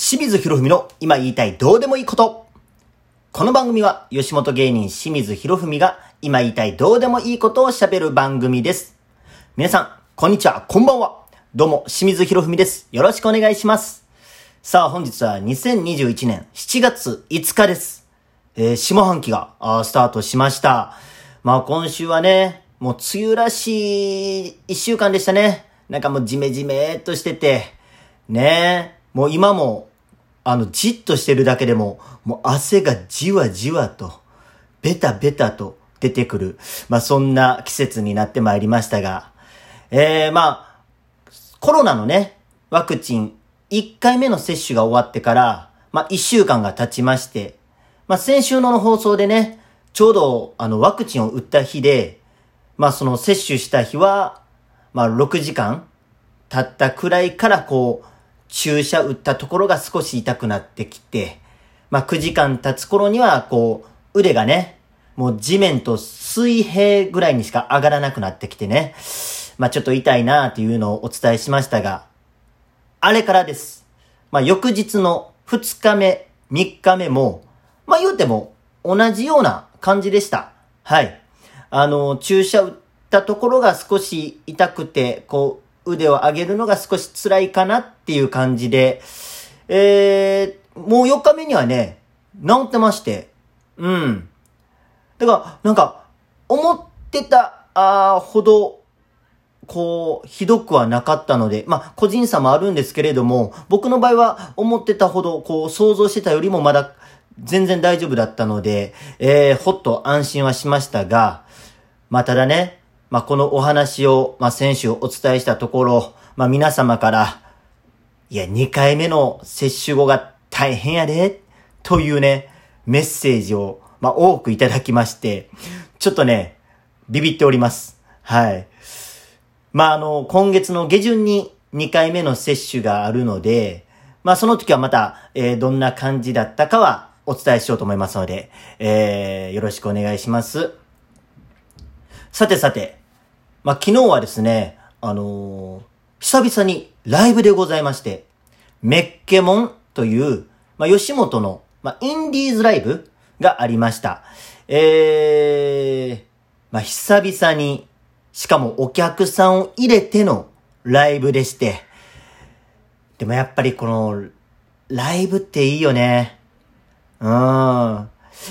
清水博文の今言いたいどうでもいいこと。この番組は吉本芸人清水博文が今言いたいどうでもいいことを喋る番組です。皆さん、こんにちは、こんばんは。どうも、清水博文です。よろしくお願いします。さあ、本日は2021年7月5日です。えー、下半期がスタートしました。まあ今週はね、もう梅雨らしい一週間でしたね。なんかもうジメジメっとしてて、ねえもう今も、あの、じっとしてるだけでも、もう汗がじわじわと、ベタベタと出てくる。まあそんな季節になってまいりましたが、えー、まあ、コロナのね、ワクチン1回目の接種が終わってから、まあ1週間が経ちまして、まあ先週の放送でね、ちょうどあのワクチンを打った日で、まあその接種した日は、まあ6時間経ったくらいからこう、注射打ったところが少し痛くなってきて、まあ9時間経つ頃にはこう、腕がね、もう地面と水平ぐらいにしか上がらなくなってきてね、まあちょっと痛いなっていうのをお伝えしましたが、あれからです。まあ翌日の2日目、3日目も、まあ言うても同じような感じでした。はい。あの、注射打ったところが少し痛くて、こう、腕を上げるのが少し辛いかなっていう感じで、えー、もう4日目にはね、治ってまして、うん。だから、なんか、思ってた、あほど、こう、ひどくはなかったので、まあ、個人差もあるんですけれども、僕の場合は思ってたほど、こう、想像してたよりもまだ全然大丈夫だったので、えー、ほっと安心はしましたが、まあ、ただね、まあ、このお話を、まあ、先週お伝えしたところ、まあ、皆様から、いや、2回目の接種後が大変やで、というね、メッセージを、まあ、多くいただきまして、ちょっとね、ビビっております。はい。まあ、あの、今月の下旬に2回目の接種があるので、まあ、その時はまた、えー、どんな感じだったかは、お伝えしようと思いますので、えー、よろしくお願いします。さてさて、まあ、昨日はですね、あのー、久々にライブでございまして、メッケモンという、まあ、吉本の、まあ、インディーズライブがありました。えー、まあ、久々に、しかもお客さんを入れてのライブでして、でもやっぱりこの、ライブっていいよね。うん。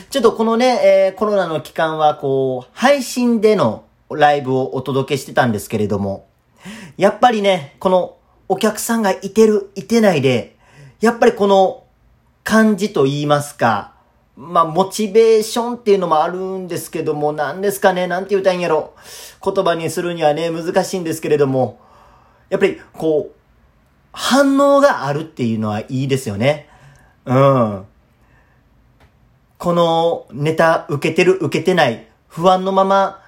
ちょっとこのね、えー、コロナの期間はこう、配信でのライブをお届けしてたんですけれども、やっぱりね、このお客さんがいてる、いてないで、やっぱりこの感じと言いますか、まあ、モチベーションっていうのもあるんですけども、何ですかね、なんて言うたんやろ。言葉にするにはね、難しいんですけれども、やっぱり、こう、反応があるっていうのはいいですよね。うん。このネタ受けてる受けてない不安のまま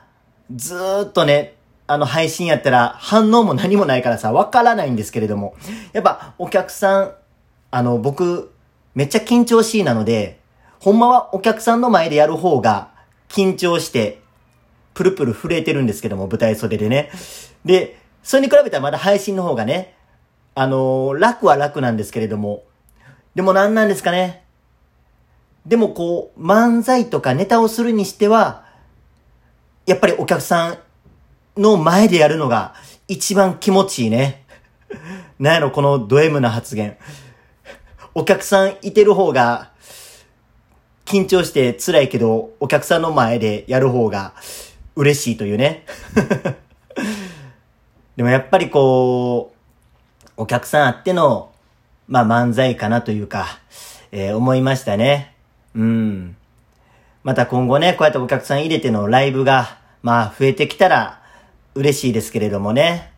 ずーっとね、あの配信やったら反応も何もないからさ、わからないんですけれども、やっぱお客さん、あの僕、めっちゃ緊張しいなので、ほんまはお客さんの前でやる方が緊張して、プルプル震えてるんですけども、舞台袖でね。で、それに比べたらまだ配信の方がね、あのー、楽は楽なんですけれども、でも何なんですかね。でもこう、漫才とかネタをするにしては、やっぱりお客さんの前でやるのが一番気持ちいいね。なんやろ、このド M な発言。お客さんいてる方が、緊張して辛いけど、お客さんの前でやる方が嬉しいというね。でもやっぱりこう、お客さんあっての、まあ漫才かなというか、えー、思いましたね。うん。また今後ね、こうやってお客さん入れてのライブが、まあ増えてきたら嬉しいですけれどもね。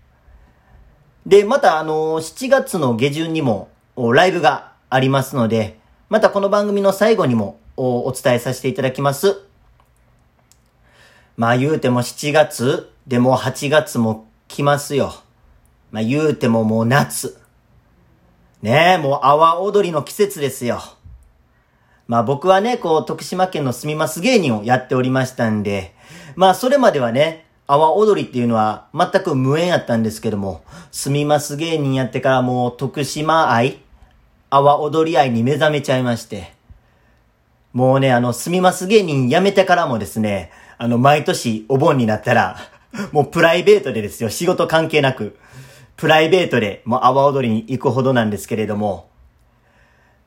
で、またあの7月の下旬にもライブがありますので、またこの番組の最後にもお伝えさせていただきます。まあ言うても7月、でも8月も来ますよ。まあ言うてももう夏。ねえ、もう阿波踊りの季節ですよ。まあ僕はね、こう、徳島県の住みます芸人をやっておりましたんで、まあそれまではね、阿波踊りっていうのは全く無縁やったんですけども、住みます芸人やってからもう徳島愛阿波踊り愛に目覚めちゃいまして。もうね、あの、すみます芸人辞めてからもですね、あの、毎年お盆になったら、もうプライベートでですよ、仕事関係なく、プライベートでもう阿波踊りに行くほどなんですけれども、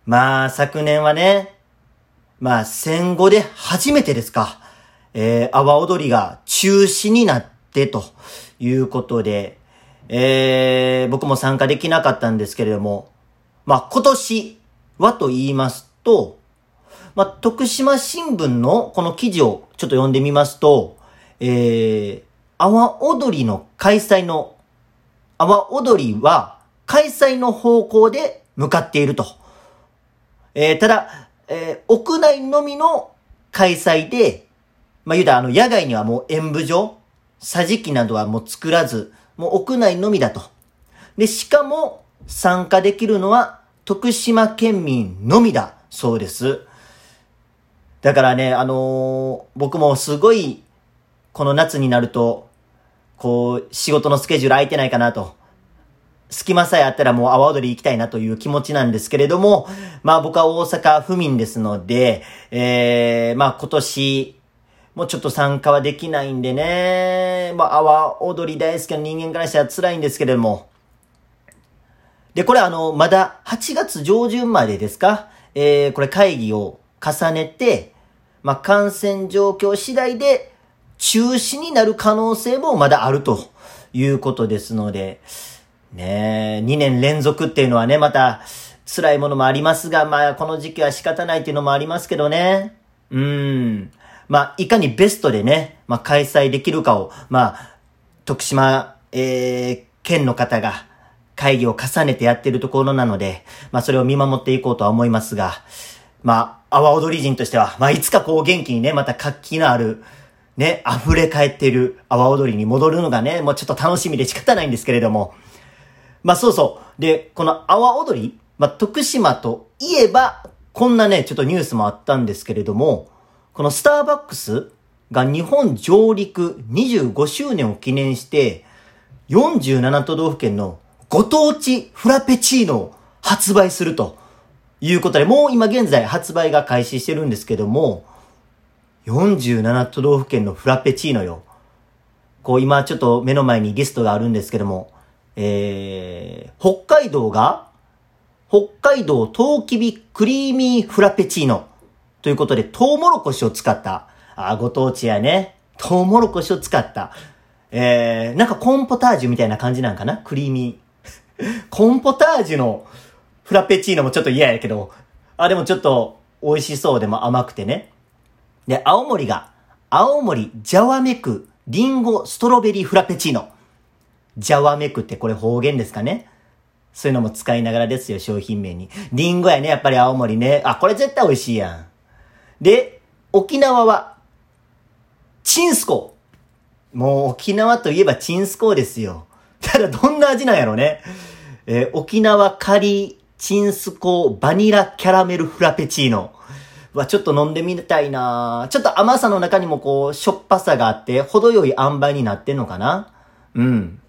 まあ、昨年はね、まあ、戦後で初めてですか、えー、阿波踊りが中止になってということで、えー、僕も参加できなかったんですけれども、まあ、今年はと言いますと、まあ、徳島新聞のこの記事をちょっと読んでみますと、えー、阿波踊りの開催の、阿波踊りは開催の方向で向かっていると。えー、ただ、えー、屋内のみの開催で、まあ、言うたらあの野外にはもう演舞場、桟敷などはもう作らず、もう屋内のみだと。で、しかも参加できるのは徳島県民のみだそうです。だからね、あのー、僕もすごい、この夏になると、こう、仕事のスケジュール空いてないかなと。隙間さえあったらもう阿波踊り行きたいなという気持ちなんですけれども、まあ僕は大阪府民ですので、えー、まあ今年、もうちょっと参加はできないんでね、まあ阿波踊り大好きな人間からしたら辛いんですけれども、で、これあの、まだ8月上旬までですか？えー、これ会議を重ねて、まあ、感染状況次第で中止になる可能性もまだあるということですので、ねえ2年連続っていうのはね、また辛いものもありますが、まあ、この時期は仕方ないっていうのもありますけどね。うん。まあ、いかにベストでね、まあ、開催できるかを、まあ、徳島、えー、県の方が会議を重ねてやってるところなので、まあ、それを見守っていこうとは思いますが、まあ、阿波踊り人としては、まあ、いつかこう元気にね、また活気のある、ね、溢れ返っている阿波踊りに戻るのがね、もうちょっと楽しみで仕方ないんですけれども。まあそうそう。で、この阿波踊り、まあ徳島といえば、こんなね、ちょっとニュースもあったんですけれども、このスターバックスが日本上陸25周年を記念して、47都道府県のご当地フラペチーノを発売すると。いうことで、もう今現在発売が開始してるんですけども、47都道府県のフラペチーノよ。こう今ちょっと目の前にリストがあるんですけども、えー、北海道が、北海道トウキビクリーミーフラペチーノ。ということで、トウモロコシを使った、あ、ご当地やね。トウモロコシを使った、えー、なんかコンポタージュみたいな感じなんかな？クリーミー。コンポタージュのフラペチーノもちょっと嫌やけど、あ、でもちょっと美味しそうでも甘くてね。で、青森が、青森ジャワメクリンゴストロベリーフラペチーノ。ジャワメクってこれ方言ですかね？そういうのも使いながらですよ、商品名に。リンゴやね、やっぱり青森ね。あ、これ絶対美味しいやん。で、沖縄は、チンスコ。もう沖縄といえばチンスコですよ。ただどんな味なんやろね。えー、沖縄カリチンスコバニラキャラメルフラペチーノ。は、ちょっと飲んでみたいなちょっと甘さの中にもこう、しょっぱさがあって、程よい塩梅になってんのかなうん。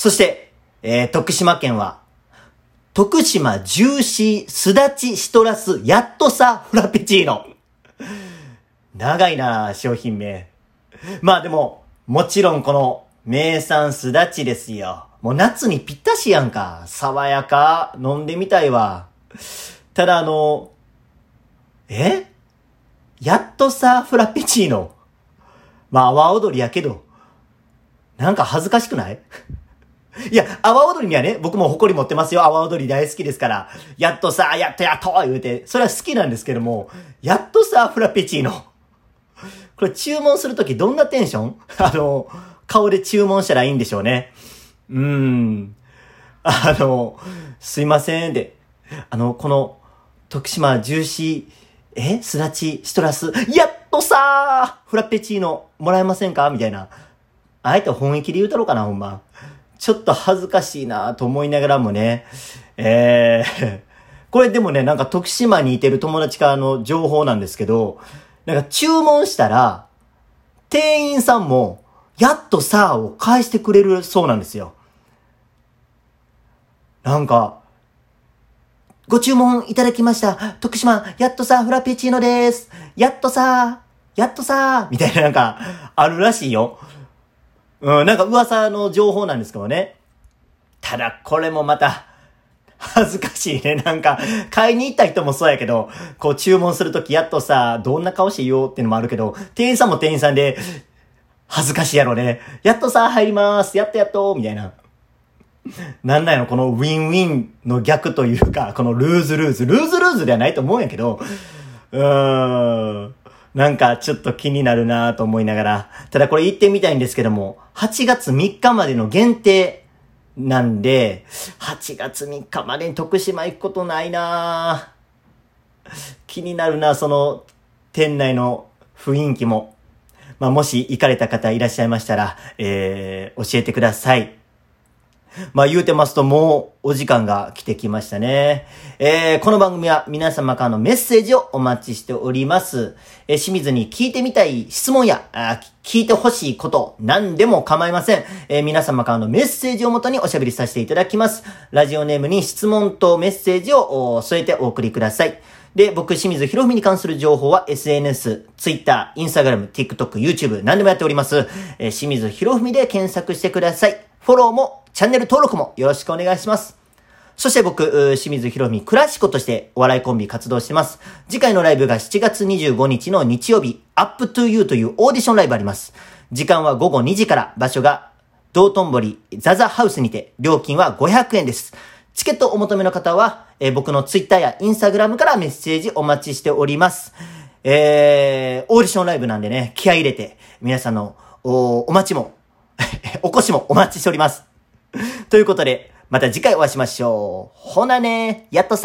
そして、えー、徳島県は、徳島ジューシーすだちシトラスやっとさフラペチーノ。長いな商品名。まあでも、もちろんこの名産すだちですよ。もう夏にぴったしやんか。爽やか。飲んでみたいわ。ただあの、え？やっとさ、フラペチーノ。まあ、阿波踊りやけど。なんか恥ずかしくない？いや、阿波踊りにはね、僕も誇り持ってますよ。阿波踊り大好きですから。やっとさ、やっとやっと言うて、それは好きなんですけども、やっとさ、フラペチーノ。これ注文するときどんなテンション？あの、顔で注文したらいいんでしょうね。うーん。あの、すいません。で、あの、この、徳島ジューシー、え？すだち、シトラス、やっとさフラペチーノもらえませんか？みたいな。あえて本意気で言うたろうかな、ほんま。ちょっと恥ずかしいなと思いながらもね。えー、これでもね、なんか徳島にいてる友達からの情報なんですけど、なんか注文したら、店員さんも、やっとさーを返してくれるそうなんですよ。なんか、ご注文いただきました。徳島、やっとさ、フラペチーノです。やっとさ、やっとさ、みたいななんか、あるらしいよ。うん、なんか噂の情報なんですけどね。ただ、これもまた、恥ずかしいね。なんか、買いに行った人もそうやけど、こう注文するときやっとさ、どんな顔して言おうっていうのもあるけど、店員さんも店員さんで、恥ずかしいやろね。やっとさ、入ります。やっとやっと、みたいな。なんなんやろ、このウィンウィンの逆というか、このルーズルーズ。ルーズルーズではないと思うんやけど、うーん。なんかちょっと気になるなと思いながら。ただこれ行ってみたいんですけども、8月3日までの限定なんで、8月3日までに徳島行くことないな気になるなその店内の雰囲気も。まあ、もし行かれた方いらっしゃいましたら、えー、教えてください。まあ言うてますともうお時間が来てきましたね。えー、この番組は皆様からのメッセージをお待ちしております。えー、清水に聞いてみたい質問や、あ聞いてほしいこと、何でも構いません。えー、皆様からのメッセージをもとにおしゃべりさせていただきます。ラジオネームに質問とメッセージを添えてお送りください。で、僕、清水博文に関する情報は SNS、Twitter、Instagram、TikTok、YouTube、何でもやっております。えー、清水博文で検索してください。フォローもチャンネル登録もよろしくお願いします。そして僕、清水博美クラシコとしてお笑いコンビ活動してます。次回のライブが7月25日の日曜日、Up to You というオーディションライブあります。時間は午後2時から、場所が道頓堀ザザハウスにて、料金は500円です。チケットお求めの方は、えー、僕の Twitter や Instagram からメッセージお待ちしております。えー、オーディションライブなんでね、気合入れて、皆さんのおお待ちも お越しもお待ちしております。ということで、また次回お会いしましょう。ほなねやっとさ